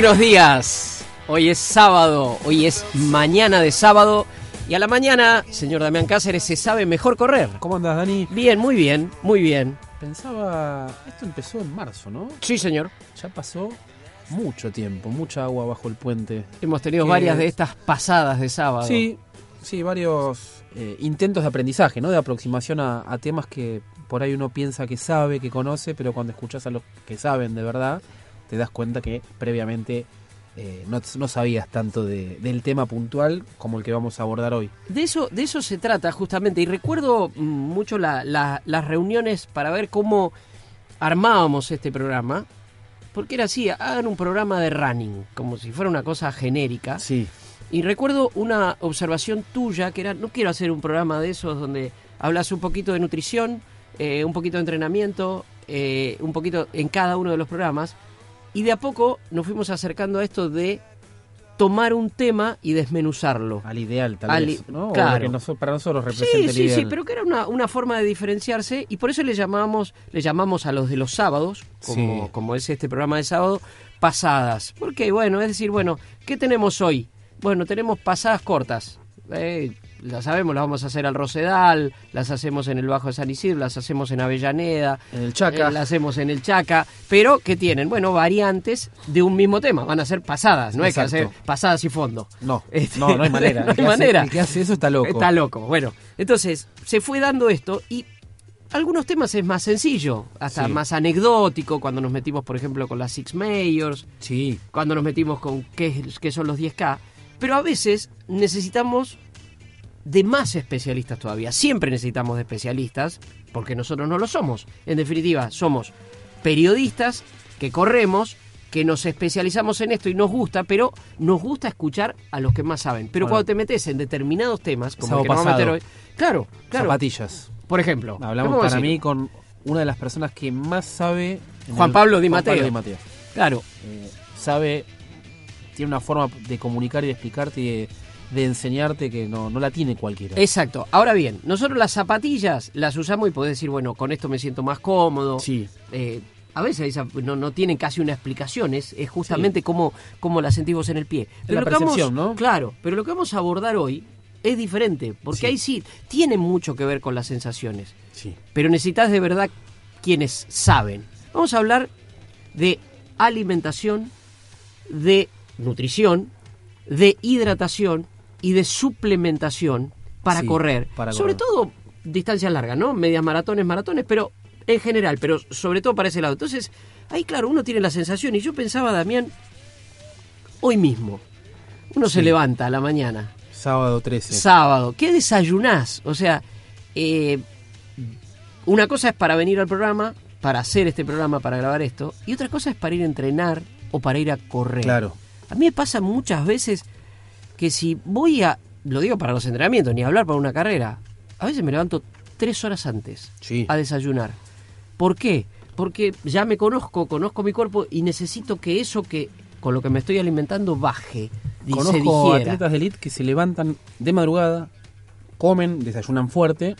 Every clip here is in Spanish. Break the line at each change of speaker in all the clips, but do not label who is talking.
Buenos días. Hoy es sábado, hoy es mañana de sábado. Y a la mañana, señor Damián Cáceres, se sabe mejor correr.
¿Cómo andas, Dani?
Bien, muy bien, muy bien.
Pensaba, esto empezó en marzo, ¿no?
Sí, señor.
Ya pasó mucho tiempo, mucha agua bajo el puente.
Hemos tenido
Que-
varias de estas pasadas de sábado.
Sí, sí, varios eh, intentos de aprendizaje, ¿no? De aproximación a, a temas que por ahí uno piensa que sabe, que conoce, pero cuando escuchas a los que saben de verdad, te das cuenta que previamente eh, no, no sabías tanto de- del tema puntual como el que vamos a abordar hoy.
De eso, de eso se trata justamente. Y recuerdo mm, mucho la- la- las reuniones para ver cómo armábamos este programa. Porque era así, hagan un programa de running, como si fuera una cosa genérica.
Sí,
Y recuerdo una observación tuya que era, no quiero hacer un programa de esos donde hablas un poquito de nutrición, eh, un poquito de entrenamiento, eh, un poquito en cada uno de los programas. Y de a poco nos fuimos acercando a esto de tomar un tema y desmenuzarlo.
al ideal tal
Al
vez, ¿no? O lo
claro.
que para nosotros representa
Sí,
el
sí,
ideal.
sí, pero que era una, una forma de diferenciarse y por eso le llamamos, le llamamos a los de los sábados, como,
Sí.
como es este programa de sábado, pasadas. Porque, bueno, es decir, bueno, ¿qué tenemos hoy? Bueno, tenemos pasadas cortas. Eh, las sabemos, las vamos a hacer al Rosedal, las hacemos en el Bajo de San Isidro, las hacemos en Avellaneda,
En el Chaca.
eh, las hacemos en el Chaca, pero ¿qué tienen? Bueno, variantes de un mismo tema, van a ser pasadas, no hay que
Exacto.
hacer pasadas y fondo.
No,
Este,
no, no hay manera.
no
El que
hay
hace-
manera.
el que hace eso está loco.
Está loco. Bueno, entonces se fue dando esto y algunos temas es más sencillo, hasta
Sí.
más anecdótico, cuando nos metimos, por ejemplo, con las Six Majors,
Sí,
cuando nos metimos con qué, qué son los 10K, pero a veces necesitamos de más especialistas todavía. Siempre necesitamos de especialistas, porque nosotros no lo somos. En definitiva, somos periodistas que corremos, que nos especializamos en esto y nos gusta, pero nos gusta escuchar a los que más saben. Pero
Bueno.
cuando te metes en determinados temas, como
Sábado
el que nos vamos a meter hoy, claro, claro.
zapatillas.
Por ejemplo,
Hablamos
¿cómo
para
decir?
mí con una de las personas que más sabe.
Juan
el-
Pablo Di
Juan
Matteo.
Pablo Di.
Claro,
Eh, sabe, tiene una forma de comunicar y de explicarte y de, de enseñarte que no, no la tiene cualquiera.
exacto. Ahora bien, nosotros las zapatillas las usamos y podés decir, bueno, con esto me siento más cómodo.
Sí,
Eh, a veces no, no tienen casi una explicación, es, es justamente cómo, cómo la sentimos en el pie.
la
lo que vamos-
¿no?
Claro, pero lo que vamos a abordar hoy es diferente, porque
Sí.
ahí sí tiene mucho que ver con las sensaciones,
sí.
pero necesitas de verdad quienes saben. Vamos a hablar de alimentación, de nutrición, de hidratación y de suplementación para
Sí,
correr.
para
Sobre
correr.
todo distancias largas, ¿no? Medias maratones, maratones, pero en general, pero sobre todo para ese lado. Entonces, ahí claro, uno tiene la sensación, y yo pensaba, Damián, hoy mismo, uno se levanta a la mañana,
Sábado 13.
sábado, ¿qué desayunás? O sea, eh, una cosa es para venir al programa, para hacer este programa, para grabar esto, y otra cosa es para ir a entrenar o para ir a correr.
Claro.
A mí me pasa muchas veces que si voy a, lo digo para los entrenamientos, ni hablar para una carrera, a veces me levanto tres horas antes
Sí.
a desayunar. ¿Por qué? Porque ya me conozco, conozco mi cuerpo y necesito que eso que con lo que me estoy alimentando baje y se
Conozco
digiera.
atletas de elite que se levantan de madrugada, comen, desayunan fuerte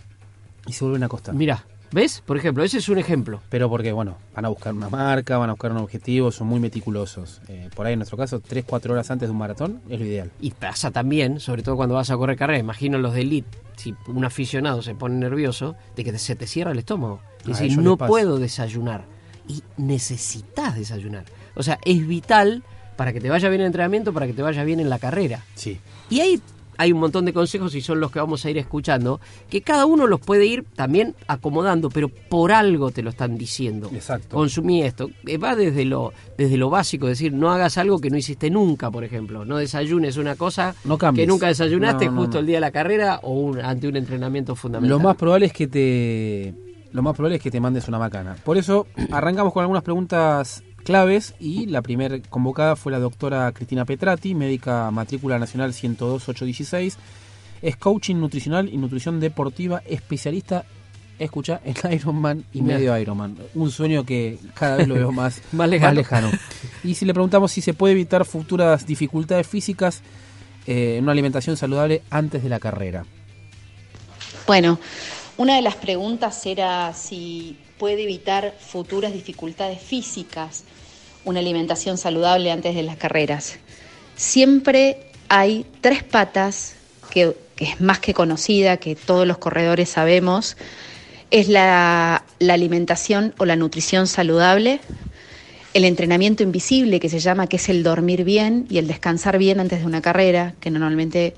y se vuelven a acostar.
Mira, ¿ves? Por ejemplo, ese es un ejemplo.
Pero porque, bueno, van a buscar una marca, van a buscar un objetivo, son muy meticulosos. Eh, por ahí, en nuestro caso, 3-4 horas antes de un maratón es lo ideal.
Y pasa también, sobre todo cuando vas a correr carrera, imagino los de elite, si un aficionado se pone nervioso, de que se te cierra el estómago.
A
decir, no puedo desayunar. Y necesitas desayunar. O sea, es vital para que te vaya bien el entrenamiento, para que te vaya bien en la carrera.
Sí.
Y hay hay un montón de consejos y son los que vamos a ir escuchando, que cada uno los puede ir también acomodando, pero por algo te lo están diciendo.
Exacto.
Consumí esto. Eh, Va desde lo, desde lo básico, es decir, no hagas algo que no hiciste nunca, por ejemplo. No desayunes una cosa
No
que nunca desayunaste
No, no,
justo el día de la carrera o un- ante un entrenamiento fundamental.
Lo más probable es que te lo más probable es que te mandes una macana. Por eso arrancamos con algunas preguntas claves y la primer convocada fue la doctora Cristina Petrati, médica matrícula nacional 102816, es coaching nutricional y nutrición deportiva, especialista escucha en Ironman y
Mirá.
medio Ironman. Un sueño que cada vez lo veo más,
Más lejano.
Y si le preguntamos si se puede evitar futuras dificultades físicas eh, en una alimentación saludable antes de la carrera.
Bueno, una de las preguntas era si puede evitar futuras dificultades físicas una alimentación saludable antes de las carreras. Siempre hay tres patas que, es más que conocida, que todos los corredores sabemos. Es la, la alimentación o la nutrición saludable, el entrenamiento invisible que se llama, que es el dormir bien y el descansar bien antes de una carrera, que normalmente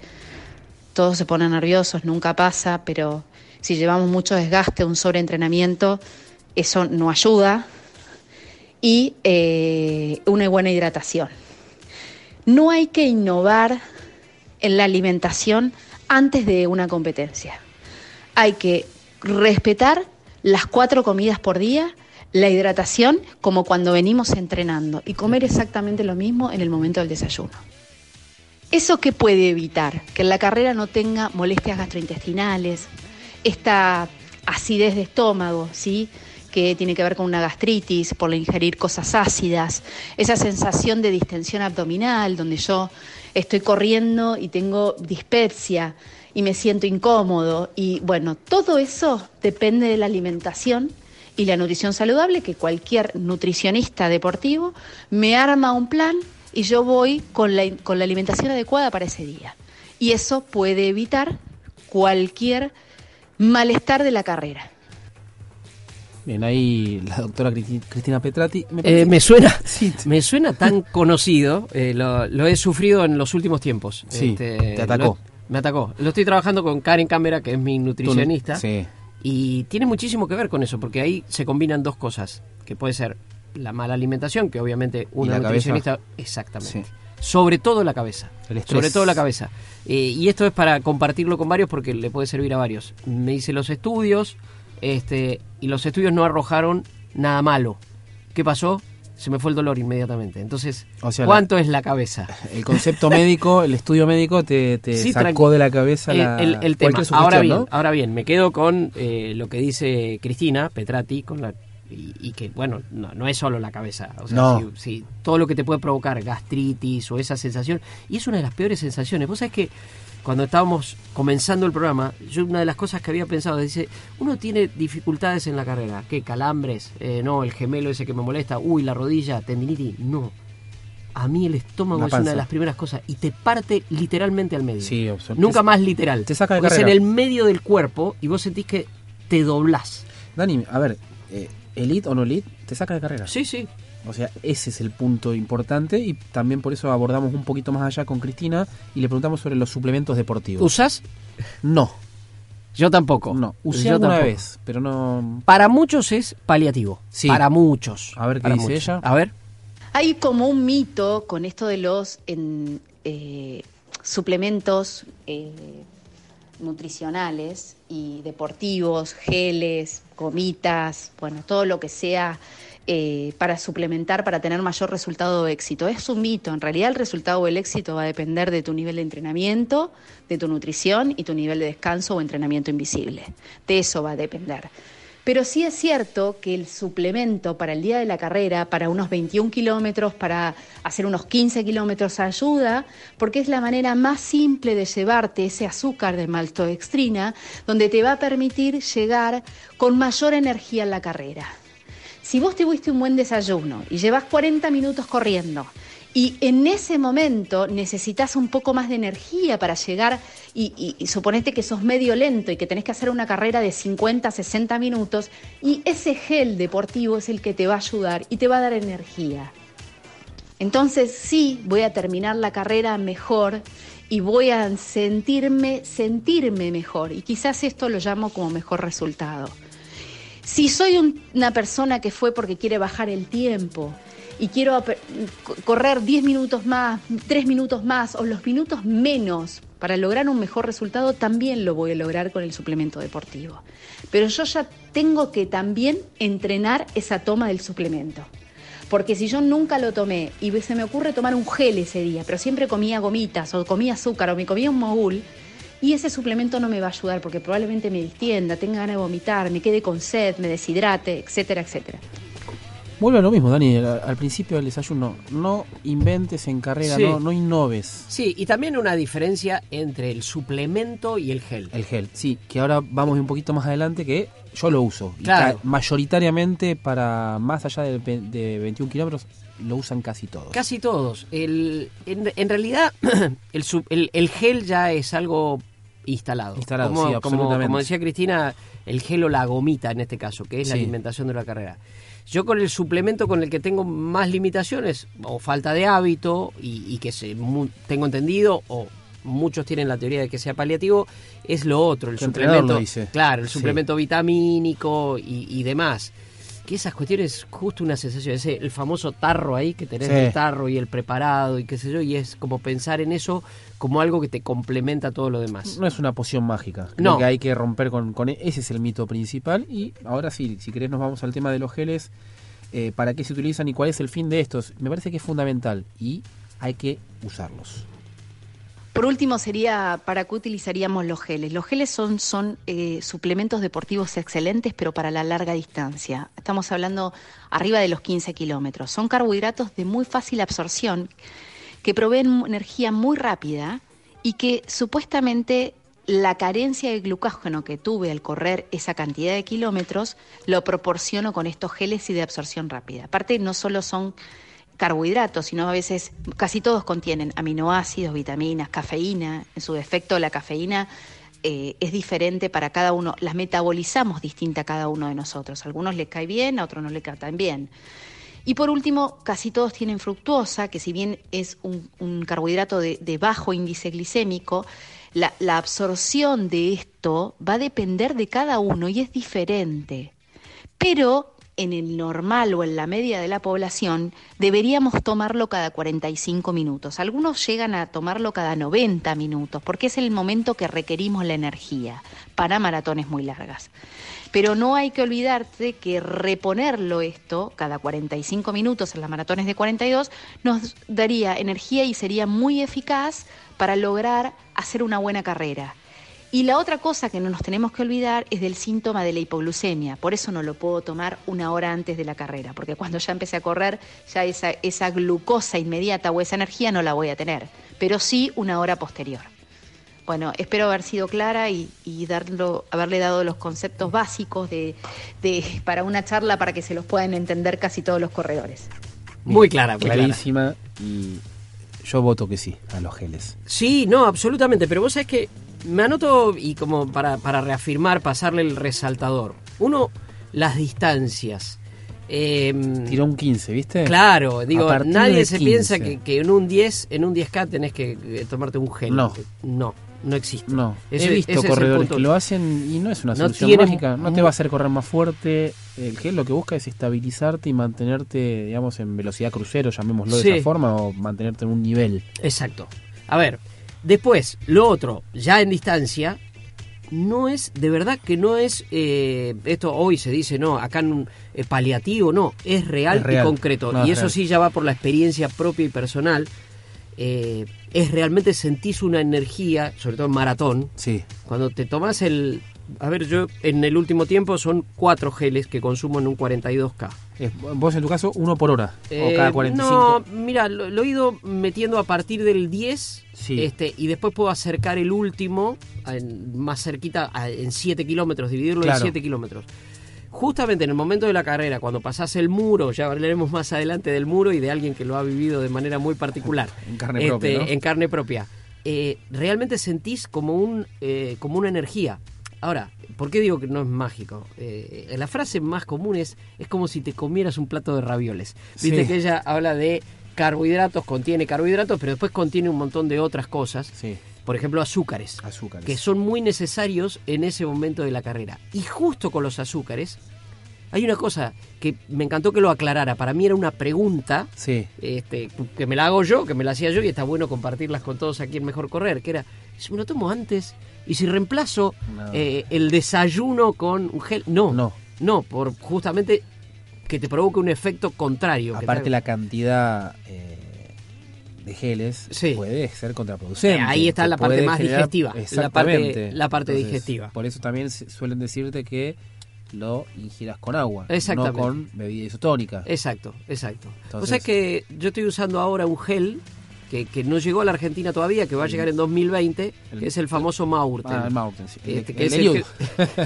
todos se ponen nerviosos, nunca pasa, pero si llevamos mucho desgaste, un sobreentrenamiento, eso no ayuda. Y eh, una buena hidratación. No hay que innovar en la alimentación antes de una competencia. Hay que respetar las cuatro comidas por día, la hidratación como cuando venimos entrenando y comer exactamente lo mismo en el momento del desayuno. ¿Eso qué puede evitar? Que en la carrera no tenga molestias gastrointestinales, esta acidez de estómago, ¿sí? Que tiene que ver con una gastritis por ingerir cosas ácidas, esa sensación de distensión abdominal, donde yo estoy corriendo y tengo dispepsia y me siento incómodo. Y bueno, todo eso depende de la alimentación y la nutrición saludable, que cualquier nutricionista deportivo me arma un plan y yo voy con la, con la alimentación adecuada para ese día. Y eso puede evitar cualquier malestar de la carrera.
Bien, ahí la doctora Cristi- Cristina Petrati. Me
Eh, me suena,
Sí.
me suena tan conocido, eh, lo, lo he sufrido en los últimos tiempos.
Sí, te atacó.
lo- me atacó. Lo estoy trabajando con Karen Cámara, que es mi nutricionista.
Sí.
Y tiene muchísimo que ver con eso, porque ahí se combinan dos cosas, que puede ser la mala alimentación, que obviamente una nutricionista... Exactamente.
Sí.
Sobre todo la cabeza.
El.
Sobre todo la cabeza. Eh, y esto es para compartirlo con varios porque le puede servir a varios. Me hice los estudios este, y los estudios no arrojaron nada malo. ¿Qué pasó? Se me fue el dolor inmediatamente. Entonces,
O sea,
¿cuánto es la cabeza?
El concepto médico, el estudio médico te, te
Sí,
sacó de la cabeza
el,
la,
el- el tema. Ahora bien,
¿no?
ahora bien, me quedo con eh, lo que dice Cristina Petrati, con la y, y que bueno, no, no es solo la cabeza, o sea,
No.
si- si todo lo que te puede provocar gastritis o esa sensación, y es una de las peores sensaciones. Vos sabés que cuando estábamos comenzando el programa, yo una de las cosas que había pensado, dice, uno tiene dificultades en la carrera, ¿qué? Calambres, Eh, no, el gemelo ese que me molesta, uy, la rodilla, tendinitis, no. A mí el estómago es una de las primeras cosas y te parte literalmente al medio.
Sí,
Nunca
te-
más literal.
te saca de
Porque es en
carrera.
el medio del cuerpo y vos sentís que te doblás.
Dani, a ver, eh, elite o no elite, te saca de carrera.
Sí, sí.
O sea, ese es el punto importante y también por eso abordamos un poquito más allá con Cristina y le preguntamos sobre los suplementos deportivos.
¿Usás?
no,
Yo tampoco.
no. Usé
Yo
alguna
tampoco.
vez, pero no...
Para muchos es paliativo.
Sí.
Para muchos.
A ver qué
Para
dice ella.
A ver.
Hay como un mito con esto de los en, eh, suplementos eh, nutricionales y deportivos, geles, gomitas, bueno, todo lo que sea eh, para suplementar, para tener mayor resultado de éxito. Es un mito, en realidad el resultado del éxito va a depender de tu nivel de entrenamiento, de tu nutrición y tu nivel de descanso o entrenamiento invisible. De eso va a depender. Pero sí es cierto que el suplemento para el día de la carrera, para unos 21 kilómetros, para hacer unos 15 kilómetros, ayuda, porque es la manera más simple de llevarte ese azúcar de maltodextrina, donde te va a permitir llegar con mayor energía en la carrera. Si vos tuviste un buen desayuno y llevas 40 minutos corriendo y en ese momento necesitas un poco más de energía para llegar y suponete que sos medio lento y que tenés que hacer una carrera de 50, 60 minutos y ese gel deportivo es el que te va a ayudar y te va a dar energía. Entonces sí, voy a terminar la carrera mejor y voy a sentirme, sentirme mejor. Y quizás esto lo llamo como mejor resultado. Si soy un- una persona que fue porque quiere bajar el tiempo y quiero correr 10 minutos más, 3 minutos más o los minutos menos para lograr un mejor resultado, también lo voy a lograr con el suplemento deportivo. Pero yo ya tengo que también entrenar esa toma del suplemento. Porque si yo nunca lo tomé y se me ocurre tomar un gel ese día, pero siempre comía gomitas o comía azúcar o me comía un mogul, y ese suplemento no me va a ayudar porque probablemente me distienda, tenga ganas de vomitar, me quede con sed, me deshidrate, etcétera, etcétera.
Vuelve a lo mismo, Dani, al, al principio del desayuno. No inventes en carrera,
Sí.
no, no innoves.
Sí, y también una diferencia entre el suplemento y el gel.
El gel, sí, que ahora vamos un poquito más adelante que yo lo uso. Y
Claro.
ca- mayoritariamente para más allá de, de 21 kilómetros lo usan casi todos.
Casi todos. El, en, en realidad, el- el gel ya es algo instalado.
Instalado,
como,
sí,
como-
absolutamente.
como decía Cristina, el gel o la gomita en este caso, que es la alimentación de la carrera. Yo con el suplemento con el que tengo más limitaciones, o falta de hábito, y, y que se, mu- tengo entendido, o muchos tienen la teoría de que sea paliativo, es lo otro, el suplemento.
dice.
Claro, el
Sí.
suplemento vitamínico y, y demás. Que esas cuestiones, justo una sensación, ese, el famoso tarro ahí, que tenés
Sí.
el tarro y el preparado y qué sé yo, y es como pensar en eso como algo que te complementa todo lo demás.
No es una poción mágica. Creo
No.
que hay que romper con, con e- ese es el mito principal. Y ahora sí, si querés nos vamos al tema de los geles. eh, ¿Para qué se utilizan y cuál es el fin de estos? Me parece que es fundamental y hay que usarlos.
Por último, sería para qué utilizaríamos los geles. Los geles son, eh, suplementos deportivos excelentes, pero para la larga distancia. Estamos hablando arriba de los 15 kilómetros. Son carbohidratos de muy fácil absorción que proveen energía muy rápida y que supuestamente la carencia de glucógeno que tuve al correr esa cantidad de kilómetros lo proporciono con estos geles y de absorción rápida. Aparte, no solo son carbohidratos, sino a veces casi todos contienen aminoácidos, vitaminas, cafeína. En su defecto, la cafeína eh, es diferente para cada uno, las metabolizamos distinta a cada uno de nosotros. A algunos les cae bien, a otros no les cae tan bien. Y por último, casi todos tienen fructuosa, que si bien es un, carbohidrato de, de bajo índice glicémico, la, la absorción de esto va a depender de cada uno y es diferente. Pero en el normal o en la media de la población deberíamos tomarlo cada 45 minutos. Algunos llegan a tomarlo cada 90 minutos porque es el momento que requerimos la energía para maratones muy largas. Pero no hay que olvidarte que reponerlo esto cada 45 minutos en las maratones de 42 nos daría energía y sería muy eficaz para lograr hacer una buena carrera. Y la otra cosa que no nos tenemos que olvidar es del síntoma de la hipoglucemia. Por eso no lo puedo tomar una hora antes de la carrera, porque cuando ya empecé a correr, ya esa, esa glucosa inmediata o esa energía no la voy a tener, pero sí una hora posterior. Bueno, espero haber sido clara y, y darlo, haberle dado los conceptos básicos de, de- para una charla para que se los puedan entender casi todos los corredores.
Muy clara, muy clara.
Clarísima y yo voto que sí a los geles.
Sí, no, absolutamente, pero vos sabés que me anoto y como para, para reafirmar, pasarle el resaltador. Uno, las distancias. Eh,
Tiró un 15, ¿viste?
Claro, digo, nadie se
15.
piensa que, que en un 10, en un 10K tenés que tomarte un gel.
No.
No, no existe.
No,
Ese-
he visto corredores que lo hacen y no es una
No
solución
tiene
mágica. No te va a hacer correr más fuerte. El gel lo que busca es estabilizarte y mantenerte, digamos, en velocidad crucero, llamémoslo de esa forma, o mantenerte en un nivel.
Exacto. A ver, después, lo otro, ya en distancia, no es, de verdad que no es, eh, esto hoy se dice, no, acá en eh, paliativo, no, es real,
Es real.
y concreto.
No,
y
es
eso
real.
sí ya va por la experiencia propia y personal. Eh, es realmente sentís una energía, sobre todo en maratón,
Sí.
cuando te tomas el... A ver, yo en el último tiempo son cuatro geles que consumo en un 42K.
Es- vos en tu caso, uno por hora. o
Eh,
cada 45.
No, mira, lo, lo he ido metiendo a partir del 10
Sí.
este, y después puedo acercar el último en- más cerquita a- en 7 kilómetros, dividirlo
Claro.
en 7 kilómetros. Justamente en el momento de la carrera, cuando pasás el muro, ya hablaremos más adelante del muro y de alguien que lo ha vivido de manera muy particular.
En carne
Este,
propia, ¿no?
En carne propia. Eh, realmente sentís como, un, eh, como una energía. Ahora, ¿por qué digo que no es mágico? Eh, la frase más común es, es como si te comieras un plato de ravioles. Viste
Sí.
que ella habla de
carbohidratos, contiene carbohidratos, pero después contiene un montón de otras cosas.
Sí,
Por ejemplo, azúcares.
azúcares.
que son muy necesarios en ese momento de la carrera. Y justo con los azúcares, hay una cosa que me encantó que lo aclarara. Para mí era una pregunta
Sí,
este, que me la hago yo, que me la hacía yo, y está bueno compartirlas con todos aquí en Mejor Correr, que era, si me lo tomo antes, y si reemplazo
No.
eh, el desayuno con un gel, no,
No.
no, por justamente que te provoque un efecto contrario.
aparte la cantidad eh, de geles
Sí.
puede ser contraproducente.
Eh, ahí está la parte más digestiva, la parte-
Exactamente.
la parte digestiva.
Por eso también suelen decirte que lo ingieras con agua, no con bebida isotónica.
Exacto, exacto. o sea que yo estoy usando ahora un gel que, que no llegó a la Argentina todavía, que va a llegar en 2020,
El-
que es el famoso Maurten.
Ah, el Mountain, sí.
Este, que
el
es
de
el
Liu.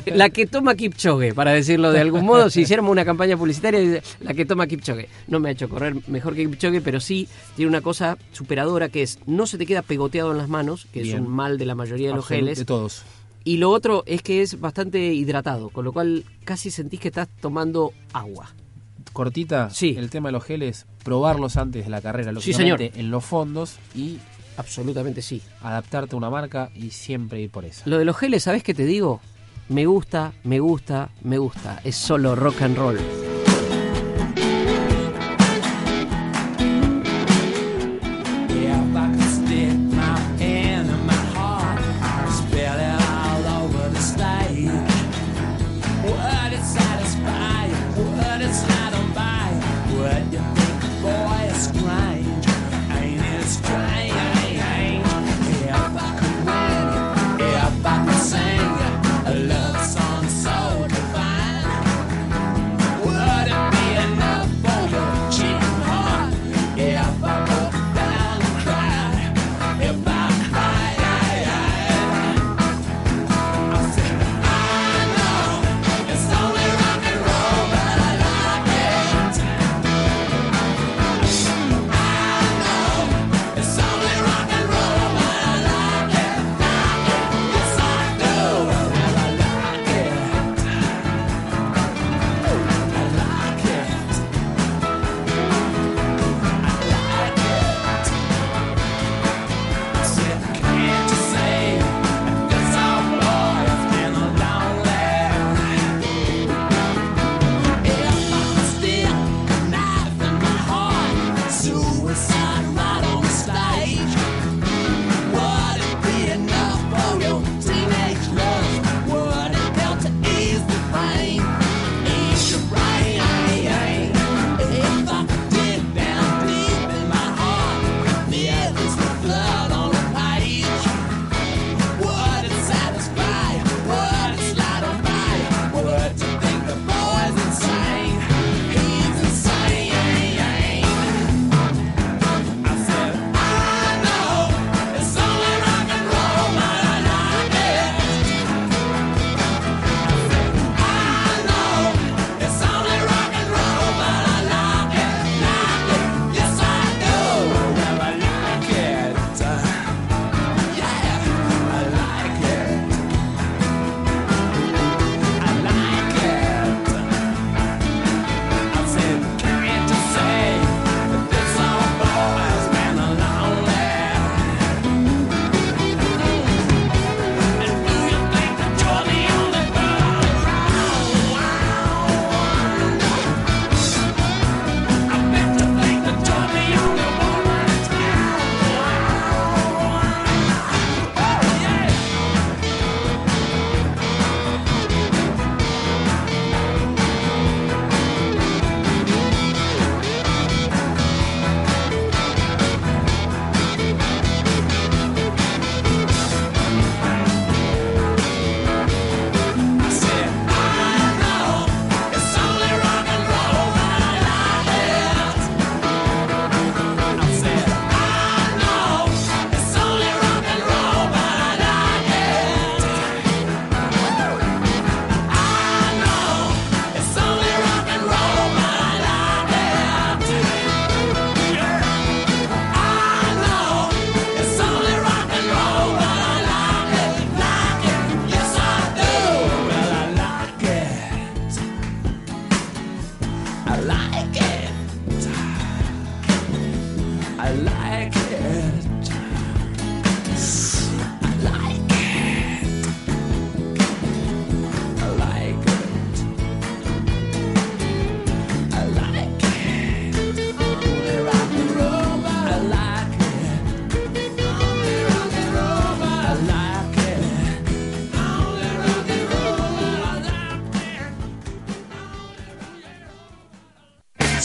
que- la que toma Kipchoge, para decirlo de algún modo. Si hiciéramos una campaña publicitaria, la que toma Kipchoge. No me ha hecho correr mejor que Kipchoge, pero sí tiene una cosa superadora que es no se te queda pegoteado en las manos, que
Bien.
es un mal de la mayoría de los geles.
De todos.
Y lo otro es que es bastante hidratado, con lo cual casi sentís que estás tomando agua.
Cortita,
Sí.
el tema de los geles, probarlos antes de la carrera,
Sí,
lógicamente, en los fondos y
Absolutamente sí.
adaptarte a una marca y siempre ir por esa.
Lo de los geles, ¿sabes qué te digo? Me gusta, me gusta, me gusta. Es solo rock and roll.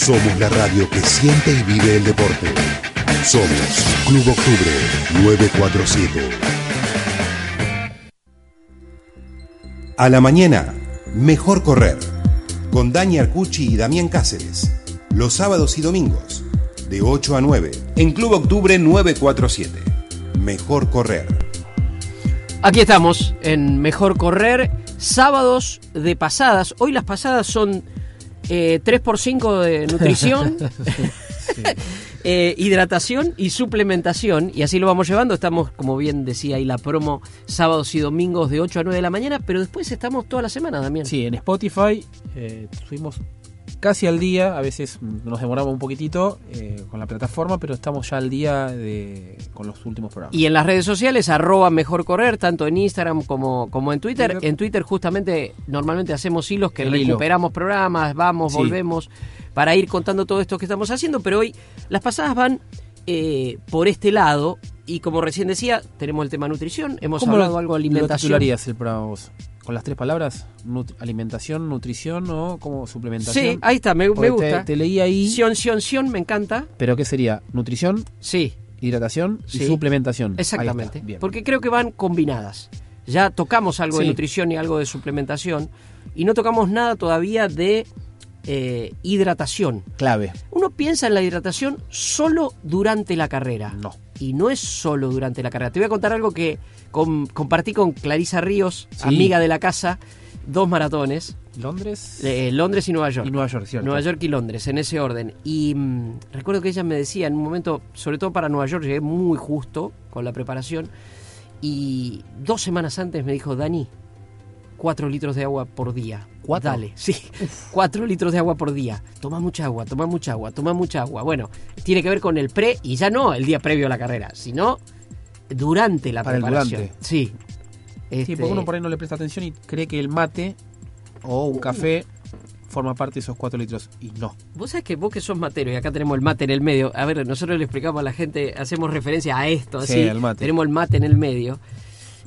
Somos la radio que siente y vive el deporte. Somos Club Octubre 947. A la mañana, mejor correr. Con Dani Arcucci y Damián Cáceres. Los sábados y domingos, de 8 a 9, en Club Octubre 947. Mejor correr.
Aquí estamos en Mejor Correr, sábados de pasadas. Hoy las pasadas son eh, 3x5 de nutrición, eh, hidratación y suplementación. Y así lo vamos llevando. Estamos, como bien decía ahí la promo, sábados y domingos de 8 a 9 de la mañana. Pero después estamos toda la semana también.
Sí, en Spotify eh, subimos casi al día, a veces nos demoramos un poquitito eh, con la plataforma, pero estamos ya al día de, con los últimos programas.
Y en las redes sociales, arroba mejor correr, tanto en Instagram como, como en Twitter.
Twitter.
En Twitter justamente normalmente hacemos hilos que
El hilo.
recuperamos programas, vamos,
Sí.
volvemos, para ir contando todo esto que estamos haciendo, pero hoy las pasadas van eh, por este lado y como recién decía, tenemos el tema nutrición, hemos
¿Cómo
hablado
lo,
algo de alimentación.
titularías el programa vos? ¿Con las tres palabras? Nut- alimentación, nutrición o como suplementación.
Sí, ahí está, me, gusta.
Te, te leí ahí,
Sion, sion, sion, me encanta.
pero ¿qué sería? Nutrición,
Sí,
hidratación y
Sí.
suplementación. Ahí
Exactamente.
bien.
Porque creo que van combinadas. Ya tocamos algo de nutrición y algo de suplementación. Y no tocamos nada todavía de eh, hidratación.
Clave.
Uno piensa en la hidratación solo durante la carrera.
No.
Y no es solo durante la carrera. Te voy a contar algo que com- compartí con Clarisa Ríos,
Sí.
amiga de la casa, dos maratones,
Londres
eh, Londres y Nueva York.
y Nueva York, ¿cierto?
Nueva York y Londres, en ese orden. Y mm, recuerdo que ella me decía en un momento, sobre todo para Nueva York, llegué muy justo con la preparación. Y dos semanas antes me dijo, Dani, cuatro litros de agua por día.
¿Cuatro?
Dale, sí, cuatro litros de agua por día. Toma mucha agua, toma mucha agua, toma mucha agua. Bueno, tiene que ver con el pre y ya no el día previo a la carrera, sino durante la
Para el
preparación.
durante.
Sí.
Sí,
Este,
porque uno por ahí no le presta atención y cree que el mate o un café forma parte de esos cuatro litros. Y no.
Vos sabés que vos que sos matero y acá tenemos el mate en el medio. A ver, nosotros le explicamos a la gente, hacemos referencia a esto,
Sí,
así.
al mate.
Tenemos el mate en el medio.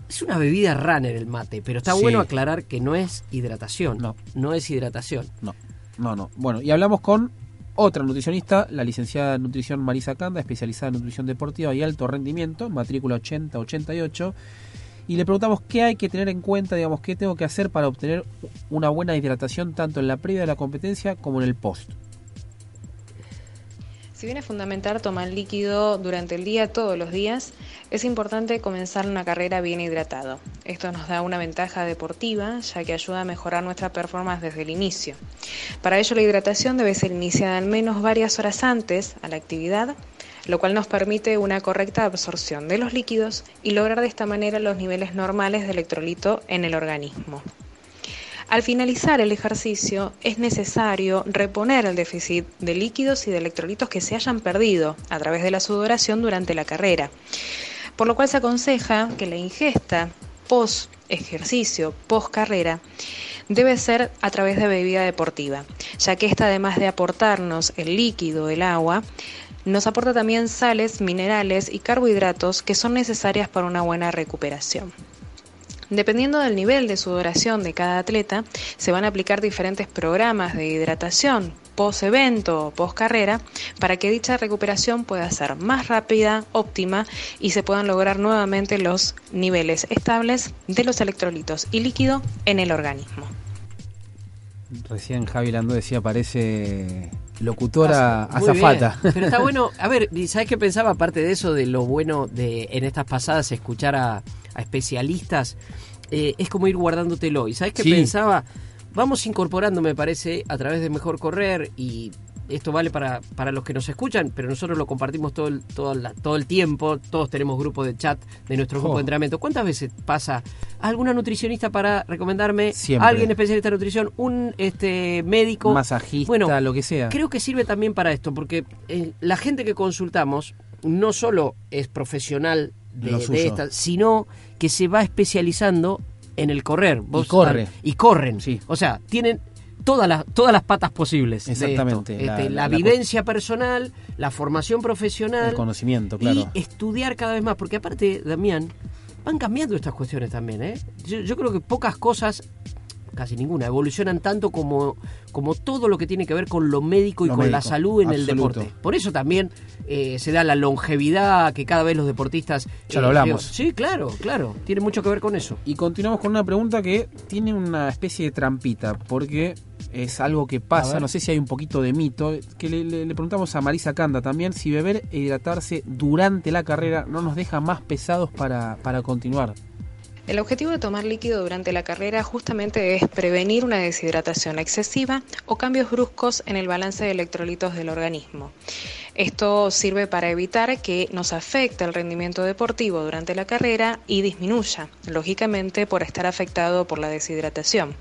Es una bebida runner el mate, pero está
Sí.
bueno aclarar que no es hidratación.
No.
No es hidratación.
No, no, no. Bueno, y hablamos con otra nutricionista, la licenciada en nutrición Marisa Canda, especializada en nutrición deportiva y alto rendimiento, matrícula 8088. Y le preguntamos qué hay que tener en cuenta, digamos, qué tengo que hacer para obtener una buena hidratación tanto en la previa de la competencia como en el post.
Si bien es fundamental tomar líquido durante el día, todos los días, es importante comenzar una carrera bien hidratado. Esto nos da una ventaja deportiva, ya que ayuda a mejorar nuestra performance desde el inicio. Para ello, la hidratación debe ser iniciada al menos varias horas antes a la actividad, lo cual nos permite una correcta absorción de los líquidos y lograr de esta manera los niveles normales de electrolito en el organismo. Al finalizar el ejercicio es necesario reponer el déficit de líquidos y de electrolitos que se hayan perdido a través de la sudoración durante la carrera, por lo cual se aconseja que la ingesta post ejercicio, post carrera, debe ser a través de bebida deportiva, ya que esta además de aportarnos el líquido, el agua, nos aporta también sales, minerales y carbohidratos que son necesarias para una buena recuperación. Dependiendo del nivel de sudoración de cada atleta, se van a aplicar diferentes programas de hidratación post evento o post carrera para que dicha recuperación pueda ser más rápida, óptima y se puedan lograr nuevamente los niveles estables de los electrolitos y líquido en el organismo.
Recién Javi Landó decía, parece locutora
Muy bien.
azafata.
Pero está bueno. A ver, ¿y ¿sabes qué pensaba aparte de eso, de lo bueno de en estas pasadas escuchar a, a especialistas? Eh, es como ir guardándotelo. ¿Y sabes qué
Sí.
pensaba? Vamos incorporando, me parece, a través de Mejor Correr y esto vale para, para los que nos escuchan, pero nosotros lo compartimos todo el, todo, la- todo el tiempo, todos tenemos grupo de chat de nuestro grupo
Oh.
de entrenamiento. ¿Cuántas veces pasa alguna nutricionista para recomendarme,
Siempre.
alguien especialista en nutrición, un este médico?
Masajista,
Bueno,
lo que sea.
Creo que sirve también para esto, porque eh, la gente que consultamos no solo es profesional de, de esta, sino que se va especializando en el correr. Vos-
corre.
Y corren.
Sí.
O sea, tienen todas las, todas las patas posibles. de esto.
Exactamente,
Este,
la-
la,
la- la
vivencia personal, la formación profesional.
El conocimiento, claro.
Y estudiar cada vez más, porque aparte, Damián, van cambiando estas cuestiones también, ¿eh? Yo, yo creo que pocas cosas casi ninguna, evolucionan tanto como, como todo lo que tiene que ver con lo médico y
Lo
con la salud en el deporte. Por eso también eh, se da la longevidad que cada vez los deportistas...
Ya lo hablamos.
Sí, claro, claro, tiene mucho que ver con eso.
Y continuamos con una pregunta que tiene una especie de trampita, porque es algo que pasa, no sé si hay un poquito de mito, que le, le- le preguntamos a Marisa Canda también si beber e hidratarse durante la carrera no nos deja más pesados para, para continuar.
El objetivo de tomar líquido durante la carrera justamente es prevenir una deshidratación excesiva o cambios bruscos en el balance de electrolitos del organismo. Esto sirve para evitar que nos afecte el rendimiento deportivo durante la carrera y disminuya, lógicamente, por estar afectado por la deshidratación.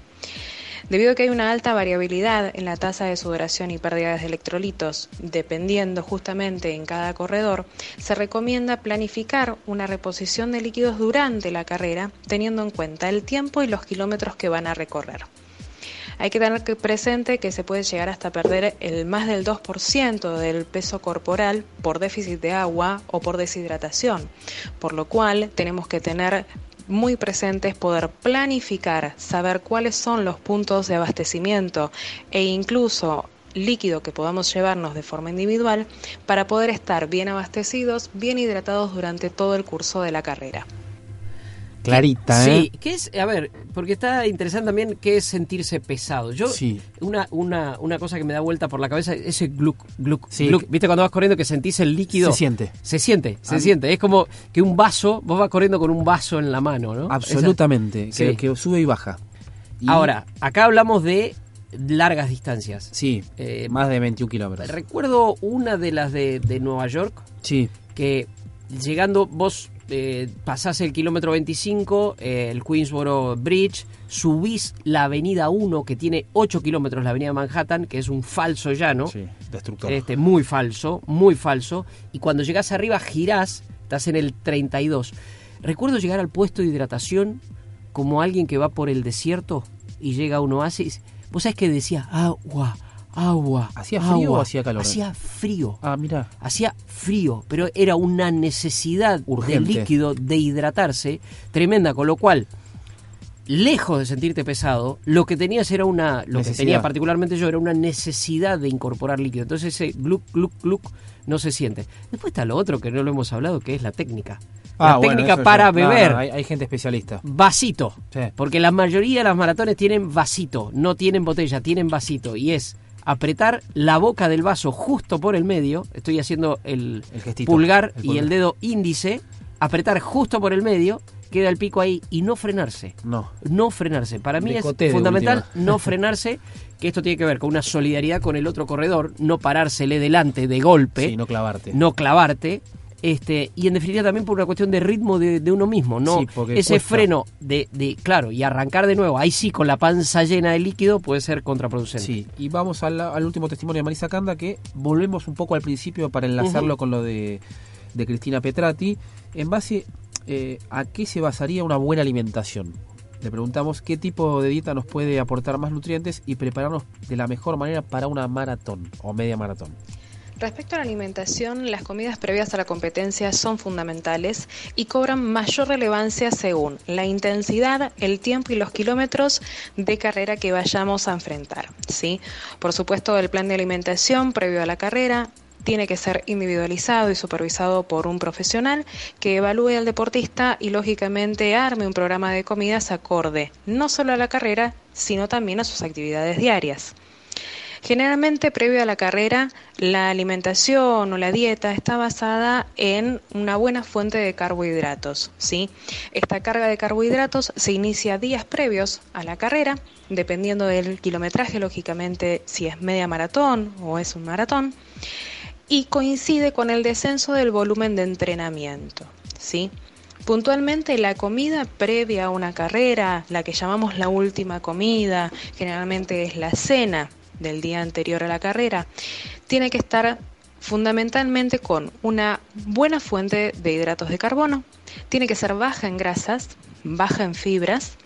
Debido a que hay una alta variabilidad en la tasa de sudoración y pérdidas de electrolitos, dependiendo justamente en cada corredor, se recomienda planificar una reposición de líquidos durante la carrera, teniendo en cuenta el tiempo y los kilómetros que van a recorrer. Hay que tener presente que se puede llegar hasta perder el más del 2% del peso corporal por déficit de agua o por deshidratación, por lo cual tenemos que tener muy presentes poder planificar, saber cuáles son los puntos de abastecimiento e incluso líquido que podamos llevarnos de forma individual para poder estar bien abastecidos, bien hidratados durante todo el curso de la carrera.
Clarita, ¿eh?
Sí, que es, a ver, porque está interesante también qué es sentirse pesado. Yo,
Sí.
una, una, una cosa que me da vuelta por la cabeza, ese gluc, gluc,
Sí,
gluc.
que-
¿Viste cuando vas corriendo que sentís el líquido?
Se siente.
Se siente, se siente. Es como que un vaso, vos vas corriendo con un vaso en la mano, ¿no?
Absolutamente,
Esa-
que,
sí.
que sube y baja. Y-
Ahora, acá hablamos de largas distancias.
Sí,
Eh,
más de 21 kilómetros.
Recuerdo una de las de, de Nueva York,
Sí,
que llegando vos eh, pasás el kilómetro 25, eh, el Queensboro Bridge, subís la avenida 1 que tiene 8 kilómetros, la avenida Manhattan, que es un falso llano,
sí, destructor.
este, muy falso, muy falso, y cuando llegás arriba girás, estás en el 32. Recuerdo llegar al puesto de hidratación como alguien que va por el desierto y llega a un oasis. Vos sabés que decía agua, agua.
¿Hacía frío
agua".
o hacía calor?
Hacía frío.
Ah, mira.
Hacía frío, pero era una necesidad
Urgente.
de líquido de hidratarse tremenda, con lo cual, lejos de sentirte pesado, lo que tenías era una, lo que tenía particularmente yo era una necesidad de incorporar líquido. Entonces ese gluc, gluc, gluc no se siente. Después está lo otro que no lo hemos hablado, que es la técnica. la
Ah, bueno,
técnica para
no,
beber.
no, hay, hay gente especialista.
Vasito.
Sí.
Porque la mayoría de las maratones tienen vasito, no tienen botella, tienen vasito. Y es apretar la boca del vaso justo por el medio. Estoy haciendo el,
El gestito,
pulgar
el
y el dedo índice. Apretar justo por el medio, queda el pico ahí y no frenarse.
No.
No frenarse. Para mí es fundamental no frenarse, que esto tiene que ver con una solidaridad con el otro corredor, no parársele delante de golpe
Sí, no clavarte.
no clavarte. Este, y en definitiva también por una cuestión de ritmo de, de uno mismo, ¿no?
Sí,
Ese
cuesta.
freno de, de, claro, y arrancar de nuevo, ahí sí con la panza llena de líquido puede ser contraproducente.
Sí, y vamos al, al último testimonio de Marisa Canda, que volvemos un poco al principio para enlazarlo con lo de, de Cristina Petrati. En base eh, a qué se basaría una buena alimentación. Le preguntamos qué tipo de dieta nos puede aportar más nutrientes y prepararnos de la mejor manera para una maratón o media maratón.
Respecto a la alimentación, las comidas previas a la competencia son fundamentales y cobran mayor relevancia según la intensidad, el tiempo y los kilómetros de carrera que vayamos a enfrentar. ¿sí? Por supuesto, el plan de alimentación previo a la carrera tiene que ser individualizado y supervisado por un profesional que evalúe al deportista y lógicamente arme un programa de comidas acorde no solo a la carrera, sino también a sus actividades diarias. Generalmente, previo a la carrera, la alimentación o la dieta está basada en una buena fuente de carbohidratos. ¿sí? Esta carga de carbohidratos se inicia días previos a la carrera, dependiendo del kilometraje, lógicamente, si es media maratón o es un maratón, y coincide con el descenso del volumen de entrenamiento. ¿sí? Puntualmente la comida previa a una carrera, la que llamamos la última comida, generalmente es la cena del día anterior a la carrera, tiene que estar fundamentalmente con una buena fuente de hidratos de carbono, tiene que ser baja en grasas, baja en fibras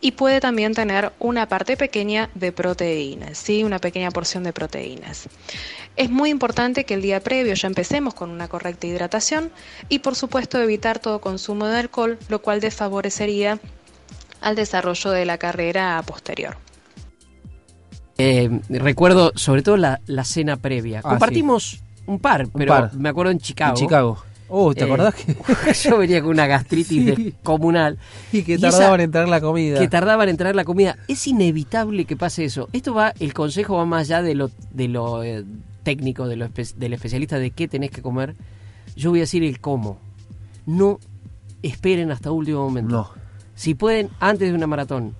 y puede también tener una parte pequeña de proteínas, ¿sí? una pequeña porción de proteínas. Es muy importante que el día previo ya empecemos con una correcta hidratación y por supuesto evitar todo consumo de alcohol, lo cual desfavorecería al desarrollo de la carrera posterior.
Eh, recuerdo sobre todo la, la cena previa.
Ah,
Compartimos un par, pero
par.
me acuerdo en Chicago.
En Chicago. Oh, ¿te
Eh,
acordás que,
yo venía con una gastritis
Sí.
descomunal.
y que
y
tardaban
esa-
en traer la comida?
que tardaban en traer la comida. Es inevitable que pase eso. Esto va, el consejo va más allá de lo, de lo eh, técnico, de lo espe- del especialista de qué tenés que comer. Yo voy a decir el cómo. No esperen hasta último momento.
No.
Si pueden, antes de una maratón,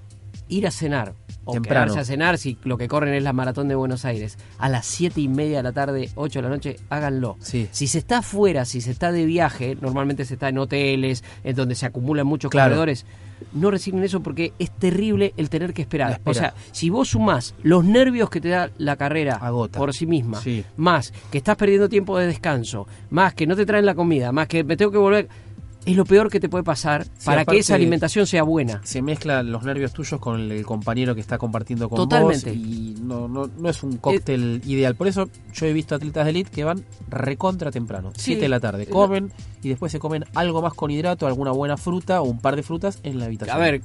ir a cenar. O
Temprano.
quedarse a cenar si lo que corren es la maratón de Buenos Aires. A las 7 y media de la tarde, 8 de la noche, háganlo.
Sí.
Si se está afuera, si se está de viaje, normalmente se está en hoteles, en donde se acumulan muchos
Claro.
corredores, no reciben eso porque es terrible el tener que esperar. O sea, si vos sumás los nervios que te da la carrera
Agota.
por sí misma,
Sí.
más que estás perdiendo tiempo de descanso, más que no te traen la comida, más que me tengo que volver, es lo peor que te puede pasar
Sí,
para que esa alimentación sea buena.
Se mezclan los nervios tuyos con el, el compañero que está compartiendo con
Totalmente.
vos y no, no, no es un cóctel ideal. Por eso yo he visto atletas de elite que van recontra temprano,
Sí.
7 de la tarde, comen y después se comen algo más con hidrato, alguna buena fruta o un par de frutas en la habitación.
A ver,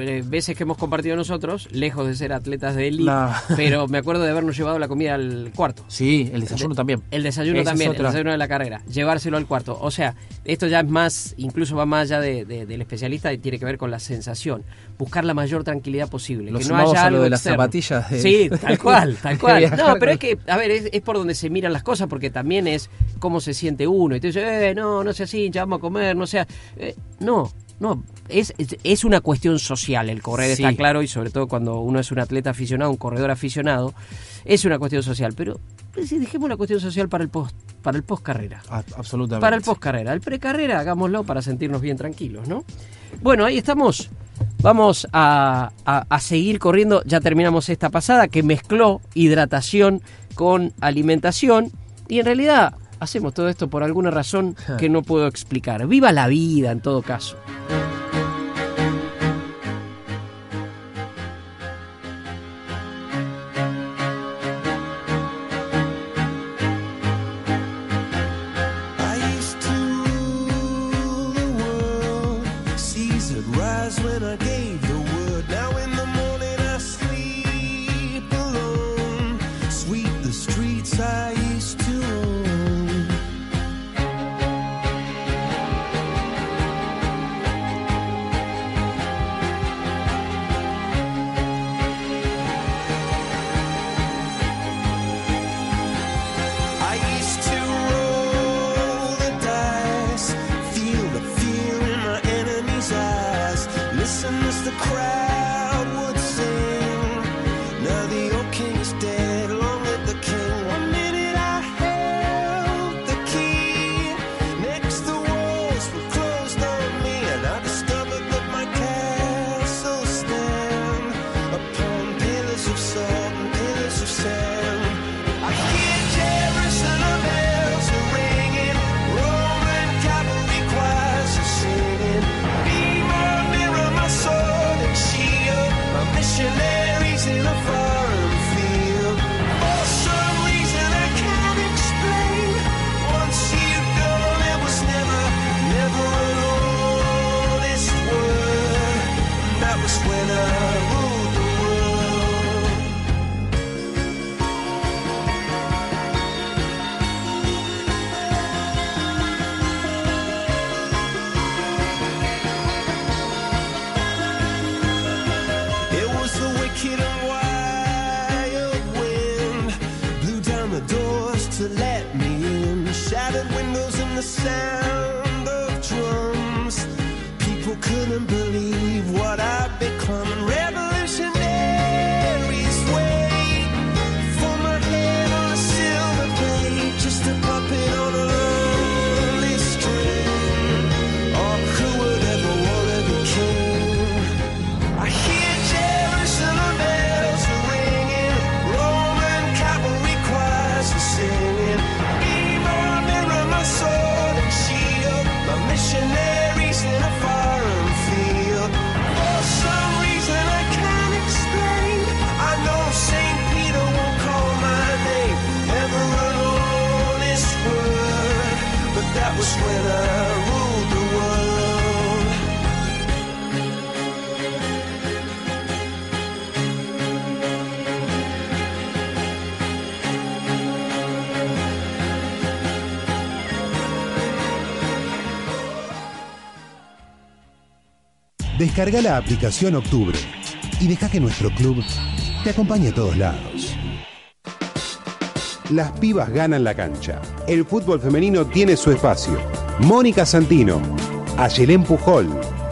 eh, veces que hemos compartido nosotros, lejos de ser atletas de élite, pero me acuerdo de habernos llevado la comida al cuarto.
Sí, el desayuno también.
El desayuno
Esa es
también, el desayuno de la carrera, llevárselo al cuarto. O sea, esto ya es más, incluso va más allá de- de- del especialista y tiene que ver con la sensación. Buscar la mayor tranquilidad posible.
Lo
que no haya
a lo
algo
de las
externo.
zapatillas
Sí, tal cual, tal cual. No, pero es que, a ver, es, es por donde se miran las cosas porque también es cómo se siente uno. Y te dice, eh, no, no sea así, ya vamos a comer, no sea. eh, no. No, es, es, es una cuestión social el correr,
Sí.
está claro, y sobre todo cuando uno es un atleta aficionado, un corredor aficionado, es una cuestión social. Pero pues, sí, dejemos la cuestión social para el post, para el post carrera.
A- absolutamente.
Para el post carrera. El precarrera, hagámoslo para sentirnos bien tranquilos, ¿no? Bueno, ahí estamos. Vamos a, a- a seguir corriendo. Ya terminamos esta pasada que mezcló hidratación con alimentación. Y en realidad hacemos todo esto por alguna razón que no puedo explicar. Viva la vida en todo caso.
Descarga la aplicación Octubre y deja que nuestro club te acompañe a todos lados. Las pibas ganan la cancha. El fútbol femenino tiene su espacio. Mónica Santino, Ayelén Pujol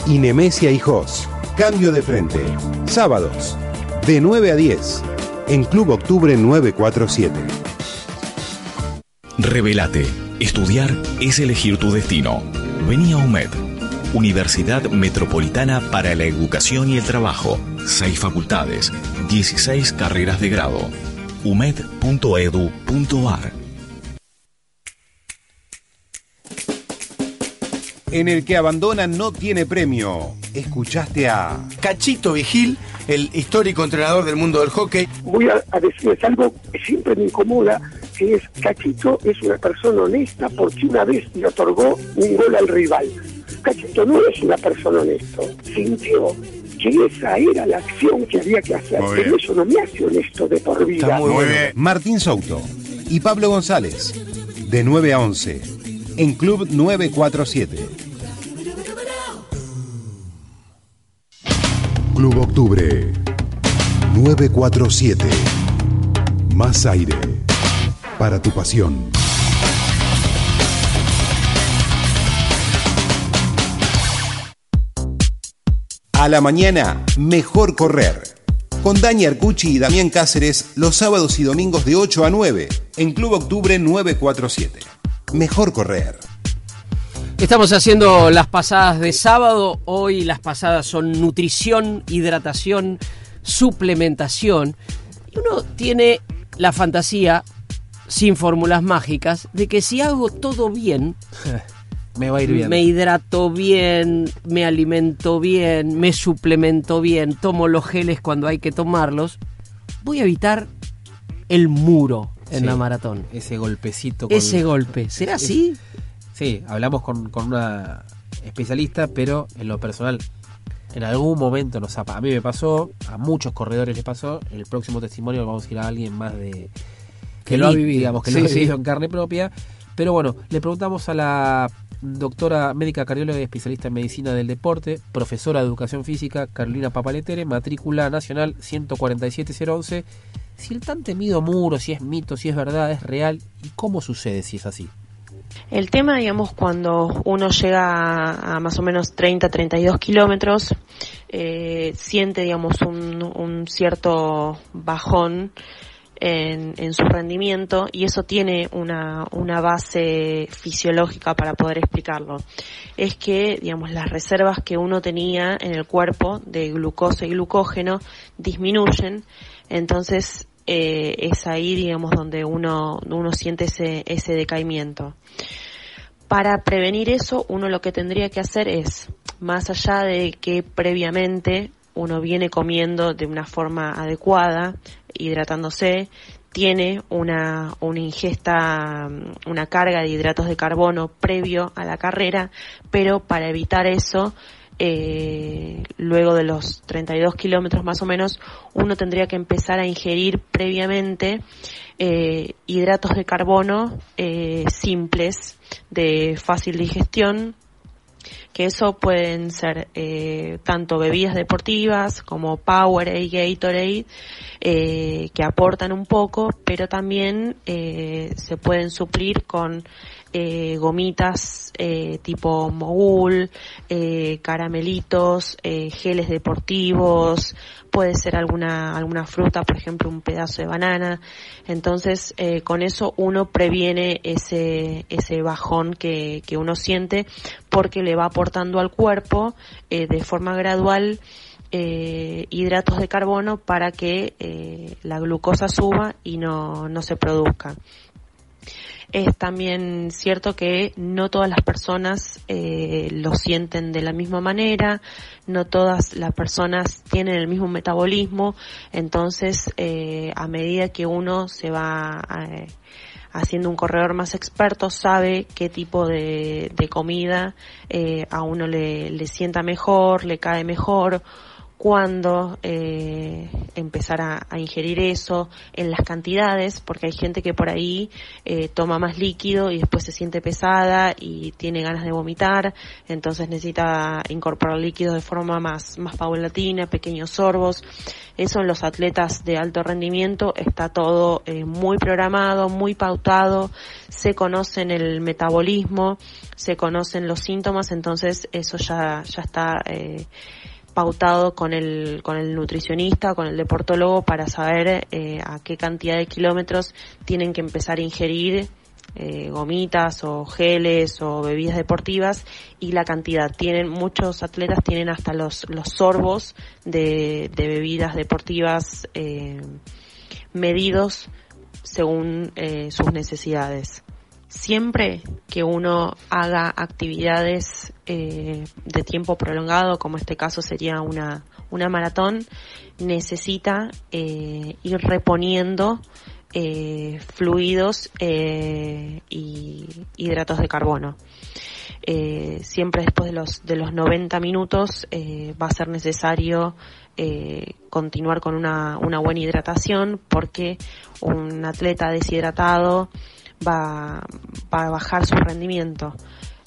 y Nemesia Hijos. Cambio de frente. Sábados, de 9 a 10, en Club Octubre 947.
Revelate. Estudiar es elegir tu destino. Vení a UMED. Universidad Metropolitana para la Educación y el Trabajo. Seis facultades, 16 carreras de grado. umed.edu.ar
En el que abandona no tiene premio. Escuchaste a
Cachito Vigil, el histórico entrenador del mundo del hockey.
voy a, a decirles algo que siempre me incomoda, que es Cachito es una persona honesta porque una vez le otorgó un gol al rival. Cachito no es una persona honesta, sintió que esa era la acción que había que hacer,
Muy
pero
bien.
eso no me hace honesto de por vida.
Martín Souto y Pablo González. De 9 a 11, en Club 947. Club Octubre 947. Más aire para tu pasión. A la mañana, mejor correr. Con Dani Arcucci y Damián Cáceres los sábados y domingos de 8 a 9 en Club Octubre 947. Mejor correr.
Estamos haciendo las pasadas de sábado. Hoy las pasadas son nutrición, hidratación, suplementación. Y uno tiene la fantasía, sin fórmulas mágicas, de que si hago todo bien,
Me va a ir bien.
me hidrato bien, me alimento bien, me suplemento bien, tomo los geles cuando hay que tomarlos, voy a evitar el muro en
Sí,
la maratón.
Ese golpecito. con-
Ese golpe, ¿será
Es-
así?
Sí, hablamos con, con una especialista, pero en lo personal, en algún momento nos. A mí me pasó, a muchos corredores les pasó. En el próximo testimonio vamos a ir a alguien más de.
Que lo ha vivido.
Digamos, que
Sí,
lo ha
sí.
vivido en carne propia. Pero bueno, le preguntamos a la doctora médica cardióloga y especialista en medicina del deporte, profesora de educación física, Carolina Papaletere, matrícula nacional 147011, si el tan temido muro, si es mito, si es verdad, es real y cómo sucede si es así.
El tema, digamos, cuando uno llega a, más o menos 30, 32 kilómetros, eh, siente, digamos, un cierto bajón en, su rendimiento y eso tiene una, una base fisiológica para poder explicarlo. Es que, digamos, las reservas que uno tenía en el cuerpo de glucosa y glucógeno disminuyen, entonces eh, es ahí, digamos, donde uno, uno siente ese, ese decaimiento. Para prevenir eso, uno lo que tendría que hacer es, más allá de que previamente uno viene comiendo de una forma adecuada, hidratándose, tiene una, una ingesta, mm, una carga de hidratos de carbono previo a la carrera, pero para evitar eso, eh, luego de los 32 kilómetros más o menos, uno tendría que empezar a ingerir previamente eh, hidratos de carbono eh, simples, de fácil digestión, que eso pueden ser eh, tanto bebidas deportivas como Powerade, Gatorade, eh, que aportan un poco, pero también eh, se pueden suplir con eh, gomitas eh, tipo mogul, eh, caramelitos, eh, geles deportivos, puede ser alguna alguna fruta, por ejemplo un pedazo de banana. Entonces eh, con eso uno previene ese ese bajón que, que uno siente porque le va aportando al cuerpo eh, de forma gradual eh, hidratos de carbono para que eh, la glucosa suba y no, no se produzca. Es también cierto que no todas las personas eh, lo sienten de la misma manera, no todas las personas tienen el mismo metabolismo, entonces eh, a medida que uno se va eh, haciendo un corredor más experto, sabe qué tipo de, de comida eh, a uno le, le sienta mejor, le cae mejor, cuándo eh, empezar a, ingerir eso, en las cantidades, porque hay gente que por ahí eh, toma más líquido y después se siente pesada y tiene ganas de vomitar, entonces necesita incorporar líquidos de forma más, más paulatina, pequeños sorbos. Eso en los atletas de alto rendimiento está todo eh, muy programado, muy pautado, se conocen el metabolismo, se conocen los síntomas, entonces eso ya, ya está eh, pautado con el, con el nutricionista, con el deportólogo para saber eh, a qué cantidad de kilómetros tienen que empezar a ingerir eh, gomitas o geles o bebidas deportivas y la cantidad. Tienen muchos atletas tienen hasta los los sorbos de, de bebidas deportivas eh, medidos según eh, sus necesidades. Siempre que uno haga actividades eh, de tiempo prolongado, como este caso sería una, una maratón, necesita eh, ir reponiendo eh, fluidos y hidratos de carbono. Siempre después de los, de los 90 minutos va a ser necesario continuar con una, una buena hidratación porque un atleta deshidratado va, va a bajar su rendimiento.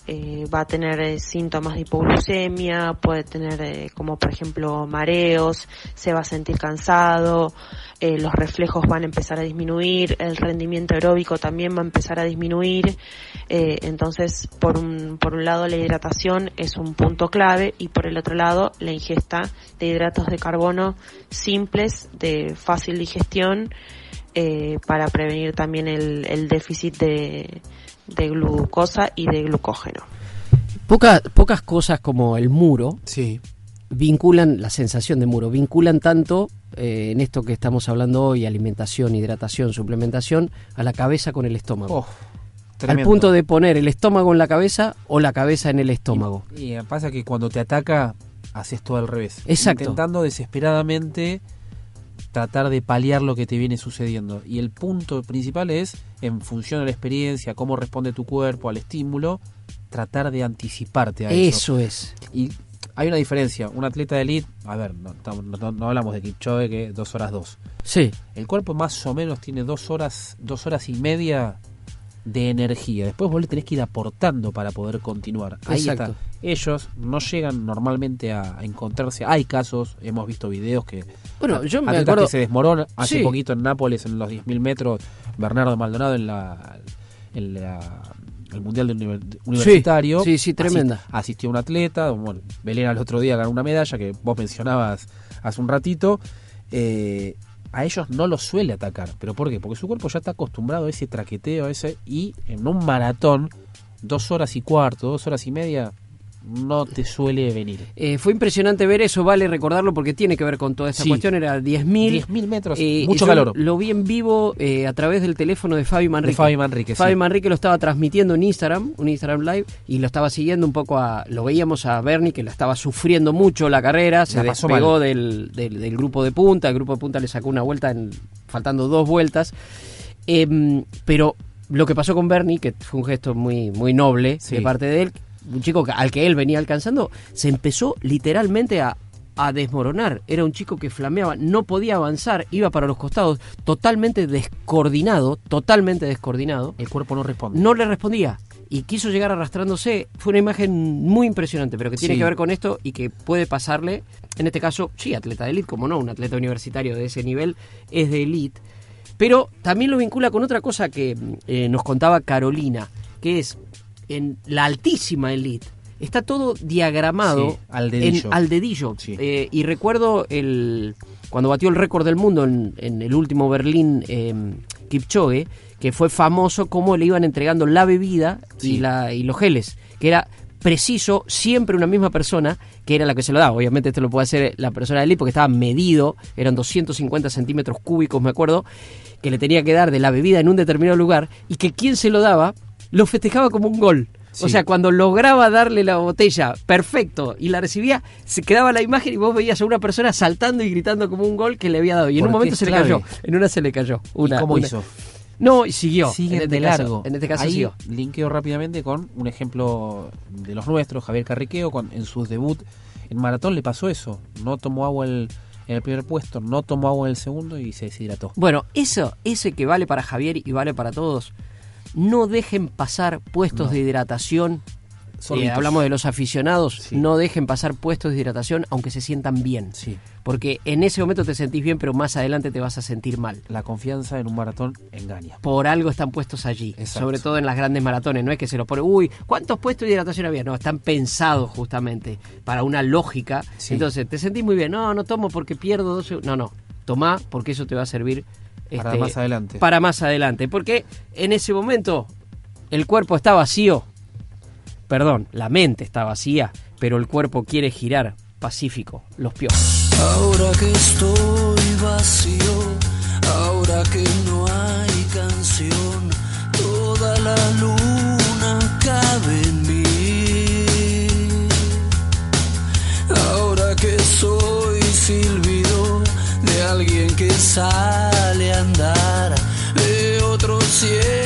Eh, va a tener eh, síntomas de hipoglucemia, puede tener eh, como por ejemplo mareos, se va a sentir cansado, los reflejos van a empezar a disminuir, el rendimiento aeróbico también va a empezar a disminuir. Entonces, por un, por un lado, la hidratación es un punto clave y por el otro lado, la ingesta de hidratos de carbono simples, de fácil digestión, eh, para prevenir también el, el déficit de, de glucosa y de glucógeno.
Poca- pocas cosas como el muro
Sí.
vinculan la sensación de muro, vinculan tanto eh, en esto que estamos hablando hoy, alimentación, hidratación, suplementación, a la cabeza con el estómago.
Oh,
Al punto de poner el estómago en la cabeza o la cabeza en el estómago.
Y eh, pasa que cuando te ataca, haces todo al revés.
Exacto.
Intentando desesperadamente tratar de paliar lo que te viene sucediendo. Y el punto principal es, en función de la experiencia, cómo responde tu cuerpo al estímulo, tratar de anticiparte a eso.
Eso es.
Y hay una diferencia. Un atleta de elite, a ver, no, no- no- no hablamos de Kipchoge que dos horas dos.
Sí.
El cuerpo más o menos tiene dos horas, dos horas y media de energía. Después vos le tenés que ir aportando para poder continuar. Ahí
Exacto.
está. Ellos no llegan normalmente a, encontrarse. Hay casos, hemos visto videos que.
Bueno, yo me
atletas
acuerdo-
que se desmoronan. Hace
Sí.
poquito en Nápoles, en los 10.000 metros, Bernardo Maldonado en la. En la el mundial de univer- universitario
sí, sí, tremenda.
Asi- asistió un atleta bueno Belén al otro día ganó una medalla que vos mencionabas hace un ratito eh, a ellos no los suele atacar. ¿Pero por qué? Porque su cuerpo ya está acostumbrado a ese traqueteo, a ese, y en un maratón, dos horas y cuarto, dos horas y media, no te suele venir.
Eh, fue impresionante ver eso, vale recordarlo porque tiene que ver con toda esta
Sí.
cuestión. Era 10.000
10.000 metros,
Eh,
mucho calor.
Lo vi en vivo eh, a través del teléfono de Fabi Manrique.
De Fabi Manrique, sí.
Fabi Manrique lo estaba transmitiendo en Instagram, un Instagram Live, y lo estaba siguiendo un poco a. Lo veíamos a Bernie que la estaba sufriendo mucho la carrera, se
La
despegó del, del- del grupo de punta. El grupo de punta le sacó una vuelta, en, faltando dos vueltas. Em, pero lo que pasó con Bernie, que fue un gesto muy, muy noble
Sí.
de parte de él, un chico al que él venía alcanzando, se empezó literalmente a, a desmoronar. Era un chico que flameaba, no podía avanzar, iba para los costados, totalmente descoordinado, totalmente descoordinado.
El cuerpo no responde.
No le respondía y quiso llegar arrastrándose. Fue una imagen muy impresionante, pero que tiene
Sí.
que ver con esto y que puede pasarle, en este caso, sí, atleta de élite, como no, un atleta universitario de ese nivel es de élite. Pero también lo vincula con otra cosa que eh, nos contaba Carolina, que es en la altísima élite. Está todo diagramado
Sí, al dedillo.
en- al dedillo.
Sí.
Eh, y recuerdo el cuando batió el récord del mundo en, en el último Berlín eh, Kipchoge, que fue famoso cómo le iban entregando la bebida y,
Sí.
la, y los geles, que era preciso, siempre una misma persona, que era la que se lo daba. Obviamente esto lo puede hacer la persona de élite porque estaba medido, eran 250 centímetros cúbicos, me acuerdo, que le tenía que dar de la bebida en un determinado lugar y que quien se lo daba lo festejaba como un gol. O sea, cuando lograba darle la botella perfecto y la recibía, se quedaba la imagen y vos veías a una persona saltando y gritando como un gol que le había dado. Y en un momento se le cayó. En una se le cayó. Una,
¿Y cómo
una-
hizo?
No, y siguió.
Siguen
en este
de
caso.
largo.
En este caso
Ahí
siguió.
linkeo rápidamente con un ejemplo de los nuestros, Javier Carriqueo, con, en su debut En maratón le pasó eso. No tomó agua el- en el primer puesto, no tomó agua en el segundo y se deshidrató.
Bueno, eso, ese que vale para Javier y vale para todos, no dejen pasar puestos
No.
de hidratación. Eh, hablamos de los aficionados, no dejen pasar puestos de hidratación aunque se sientan bien.
Sí.
Porque en ese momento te sentís bien, pero más adelante te vas a sentir mal.
La confianza en un maratón engaña.
Por algo están puestos allí,
Exacto.
sobre todo en las grandes maratones. No es que se los pone, uy, ¿cuántos puestos de hidratación había? No, están pensados justamente para una lógica.
Sí.
Entonces, te sentís muy bien. No, no tomo porque pierdo 12. No, no. Tomá porque eso te va a servir
Para
este,
más adelante.
Para más adelante. Porque en ese momento el cuerpo está vacío. Perdón, la mente está vacía, pero el cuerpo quiere girar pacífico. Los piojos.
Ahora que estoy vacío, ahora que no hay canción, toda la luna cabe en mí. Ahora que soy silbido de alguien que de otro cielo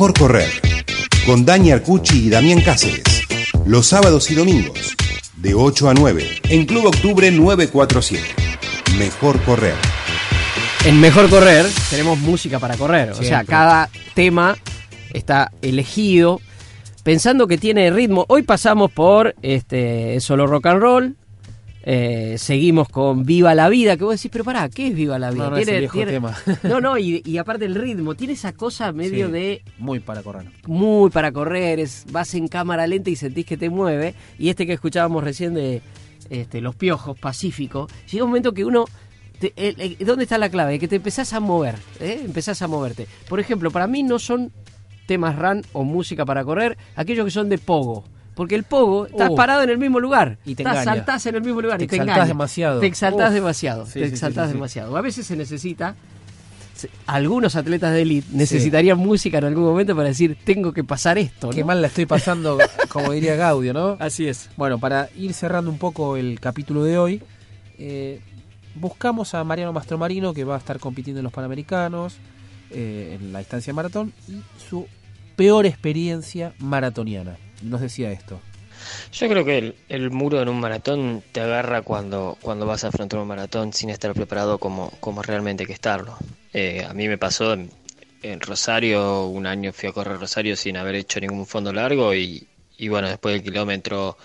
mejor correr. Con Dani Arcucci y Damián Cáceres. Los sábados y domingos, de 8 a 9, en Club Octubre 947. Mejor correr.
En Mejor Correr tenemos música para correr. O sea, cada tema está elegido pensando que tiene ritmo. Hoy pasamos por este solo rock and roll. Eh, seguimos con Viva la Vida, que vos decís, pero pará, ¿qué es Viva la Vida?
No, no, es el viejo tema.
No, no, y, y aparte el ritmo, tiene esa cosa medio
Sí.
de
Muy para correr.
muy para correr, es, vas en cámara lenta y sentís que te mueve. Y este que escuchábamos recién de este, Los Piojos, Pacífico, llega un momento que uno... te- el- el- ¿Dónde está la clave? Que te empezás a mover, ¿eh? empezás a moverte. Por ejemplo, para mí no son temas run o música para correr, aquellos que son de pogo. Porque el pogo, estás
Oh.
parado en el mismo lugar.
Y te
estás, saltás en el mismo lugar
Te
y te
exaltás
engaña.
demasiado.
Te exaltás demasiado.
Sí,
te
sí,
exaltás
sí,
demasiado. A veces se necesita algunos atletas de élite necesitarían música en algún momento para decir tengo que pasar esto. ¿no?
Qué mal la estoy pasando, como diría Gaudio, ¿no?
Así es.
Bueno, para ir cerrando un poco el capítulo de hoy, eh, buscamos a Mariano Mastromarino, que va a estar compitiendo en los Panamericanos, eh, en la distancia maratón, y su peor experiencia maratoniana. Nos decía esto.
Yo creo que el, muro en un maratón te agarra cuando, cuando vas a afrontar un maratón sin estar preparado como, como realmente que estarlo. Eh, a mí me pasó en, en Rosario, un año fui a correr Rosario sin haber hecho ningún fondo largo y, y bueno, después del kilómetro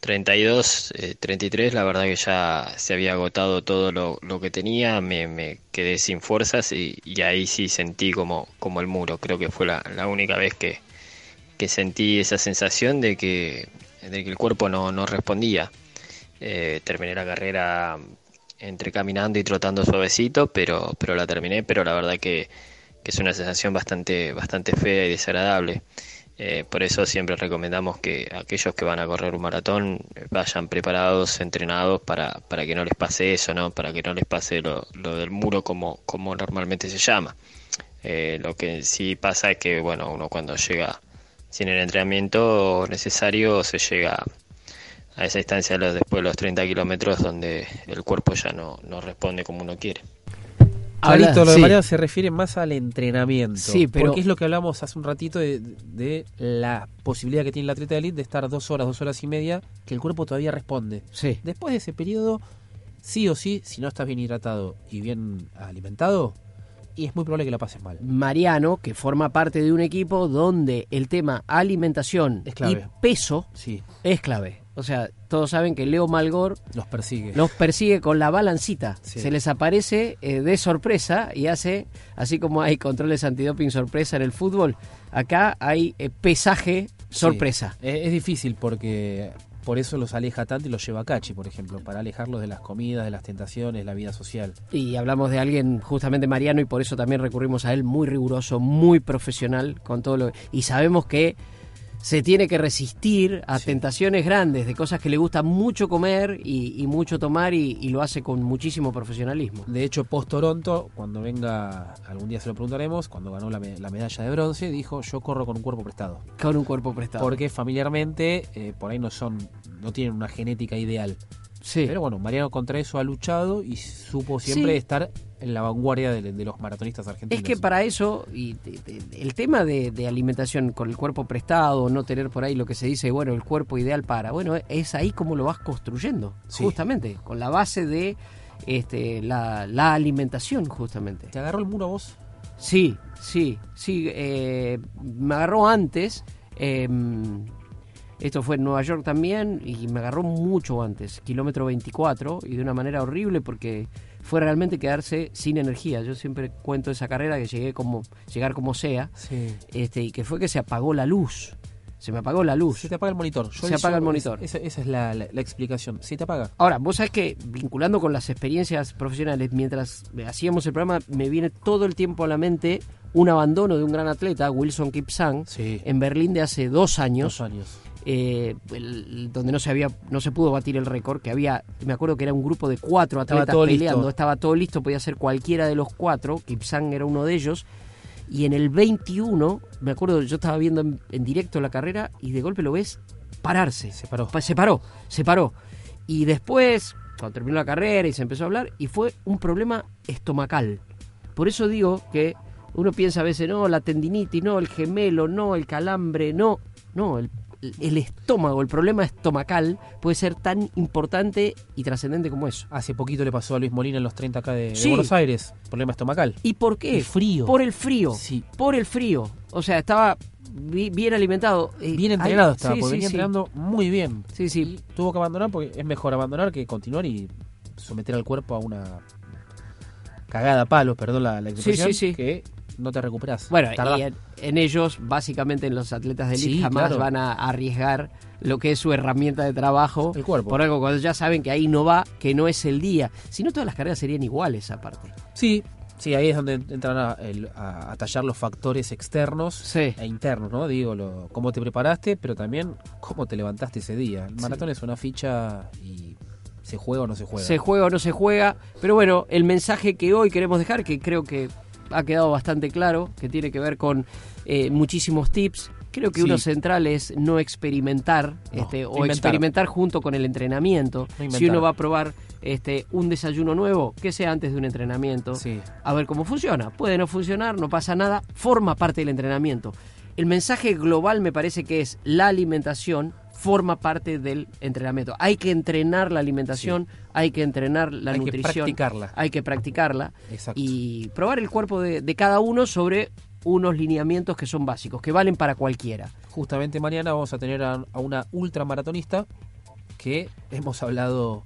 32, eh, 33, la verdad que ya se había agotado todo lo, lo que tenía, me, me quedé sin fuerzas y, y ahí sí sentí como, como el muro. Creo que fue la, la única vez que, que sentí esa sensación de que, de que el cuerpo no, no respondía. Eh, terminé la carrera entre caminando y trotando suavecito, pero, pero la terminé, pero la verdad que, que es una sensación bastante, bastante fea y desagradable. Eh, por eso siempre recomendamos que aquellos que van a correr un maratón eh, vayan preparados, entrenados para, para que no les pase eso, ¿no? Para que no les pase lo, lo del muro como, como normalmente se llama. Lo que sí pasa es que, bueno, uno cuando llega sin el entrenamiento necesario se llega a esa distancia después de los 30 kilómetros donde el cuerpo ya no, no responde como uno quiere.
Habla-
lo de
sí.
Mariano se refiere más al entrenamiento.
Sí, pero-
Porque es lo que hablamos hace un ratito de, de la posibilidad que tiene el atleta de elite de estar dos horas, dos horas y media, que el cuerpo todavía responde.
Sí.
Después de ese periodo, sí o sí, si no estás bien hidratado y bien alimentado, y es muy probable que la pases mal.
Mariano, que forma parte de un equipo donde el tema alimentación
Es
y
clave.
peso
Sí,
es clave. O sea, todos saben que Leo Malgor
los persigue.
los persigue con la balancita.
Sí.
Se les aparece eh, de sorpresa y hace, así como hay controles antidoping sorpresa en el fútbol, acá hay eh, pesaje sorpresa.
Sí. Es, es difícil porque por eso los aleja tanto y los lleva a Cachi, por ejemplo, para alejarlos de las comidas, de las tentaciones, la vida social.
Y hablamos de alguien justamente Mariano y por eso también recurrimos a él muy riguroso, muy profesional con todo lo y sabemos que se tiene que resistir a
Sí.
tentaciones grandes de cosas que le gusta mucho comer y, y mucho tomar y, y lo hace con muchísimo profesionalismo.
De hecho, post Toronto, cuando venga, algún día se lo preguntaremos, cuando ganó la medalla de bronce, dijo yo corro con un cuerpo prestado.
Con un cuerpo prestado.
Porque familiarmente, eh, por ahí no son, no tienen una genética ideal.
Sí.
Pero bueno, Mariano contra eso ha luchado y supo siempre
Sí.
estar en la vanguardia de, de los maratonistas argentinos.
Es que para eso, y de- de- el tema de, alimentación con el cuerpo prestado, no tener por ahí lo que se dice, bueno, el cuerpo ideal para, bueno, es ahí como lo vas construyendo,
Sí.
justamente, con la base de este, la, la alimentación, justamente.
¿Te agarró el muro a vos?
Sí, sí, sí, eh, me agarró antes, eh, esto fue en Nueva York también, y me agarró mucho antes, kilómetro 24, y de una manera horrible porque fue realmente quedarse sin energía. Yo siempre cuento esa carrera que llegué como, llegar como sea,
Sí.
este, y que fue que se apagó la luz. Se me apagó la luz.
Se te apaga el monitor.
Se apaga el monitor.
Esa, esa es la, la- la explicación. Se te apaga.
Ahora, vos sabés que vinculando con las experiencias profesionales, mientras hacíamos el programa, me viene todo el tiempo a la mente un abandono de un gran atleta, Wilson Kipsang,
Sí.
en Berlín de hace dos años,
Dos años.
Eh, el- donde no se había, no se pudo batir el récord, que había, me acuerdo que era un grupo de cuatro
Estaba
atletas
todo
peleando,
listo.
estaba todo listo, podía ser cualquiera de los cuatro, Kipsang era uno de ellos, y en el 21, me acuerdo, yo estaba viendo en, en directo la carrera y de golpe lo ves pararse.
Se paró.
Pa- Se paró, se paró. Y después, cuando terminó la carrera y se empezó a hablar, y fue un problema estomacal. Por eso digo que Uno piensa a veces, no, la tendinitis, no, el gemelo, no, el calambre, no. No, el, el estómago, el problema estomacal puede ser tan importante y trascendente como eso.
Hace poquito le pasó a Luis Molina en los 30 acá de. Buenos Aires, problema estomacal.
¿Y por qué?
El frío.
Por el frío.
Sí.
Por el frío. O sea, estaba bi- bien alimentado. eh,
Bien entrenado estaba,
sí,
porque venía entrenando muy bien.
Sí, sí.
Tuvo que abandonar porque es mejor abandonar que continuar y someter al cuerpo a una cagada a palos, perdón la, la expresión,
sí, sí.
que no te recuperas.
Bueno, y en, en ellos, básicamente en los atletas de elite,
Sí,
jamás
claro.
van a arriesgar lo que es su herramienta de trabajo
El cuerpo.
por algo cuando ya saben que ahí no va, que no es el día. Si no, todas las carreras serían iguales aparte.
Sí, sí, ahí es donde entran a, el- a- a tallar los factores externos
Sí.
e internos, ¿no? Digo, lo, cómo te preparaste, pero también cómo te levantaste ese día. El maratón es una ficha y se juega o no se juega.
Se juega o no se juega. Pero bueno, el mensaje que hoy queremos dejar, que creo que ha quedado bastante claro, que tiene que ver con eh, muchísimos tips. Creo que
Sí.
uno central es no experimentar
No,
este, o
inventar.
experimentar junto con el entrenamiento.
No
si uno va a probar este, un desayuno nuevo, que sea antes de un entrenamiento,
Sí.
a ver cómo funciona. Puede no funcionar, no pasa nada, forma parte del entrenamiento. El mensaje global me parece que es la alimentación forma parte del entrenamiento. Hay que entrenar la alimentación, hay que entrenar la
Hay que
nutrición,
practicarla.
hay que practicarla
Exacto.
y probar el cuerpo de, de cada uno sobre unos lineamientos que son básicos, que valen para cualquiera.
Justamente mañana vamos a tener a, a una ultramaratonista que hemos hablado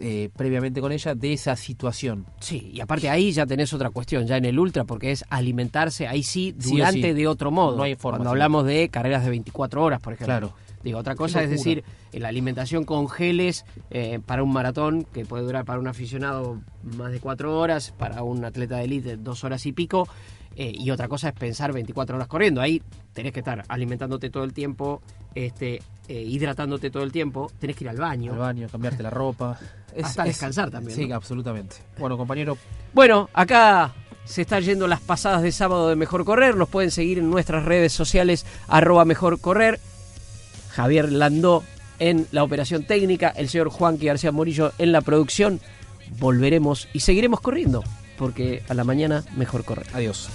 eh, previamente con ella de esa situación.
Sí, y aparte ahí ya tenés otra cuestión, ya en el ultra, porque es alimentarse ahí sí, durante
sí.
de otro modo.
No hay forma,
Cuando hablamos de carreras de 24 horas, por ejemplo.
Claro.
Digo, otra cosa es decir, la alimentación con geles eh, para un maratón, que puede durar para un aficionado más de cuatro horas, para un atleta de élite dos horas y pico, eh, y otra cosa es pensar 24 horas corriendo. Ahí tenés que estar alimentándote todo el tiempo, este, eh, hidratándote todo el tiempo, tenés que ir al baño.
Al baño, cambiarte la ropa.
Hasta descansar también,
Sí,
¿no?
absolutamente. Bueno, compañero,
Bueno, acá se están yendo las pasadas de sábado de Mejor Correr. Nos pueden seguir en nuestras redes sociales, arroba Mejor Correr. Javier Landó en la operación técnica, el señor Juanqui García Morillo en la producción. Volveremos y seguiremos corriendo, porque a la mañana mejor correr.
adiós.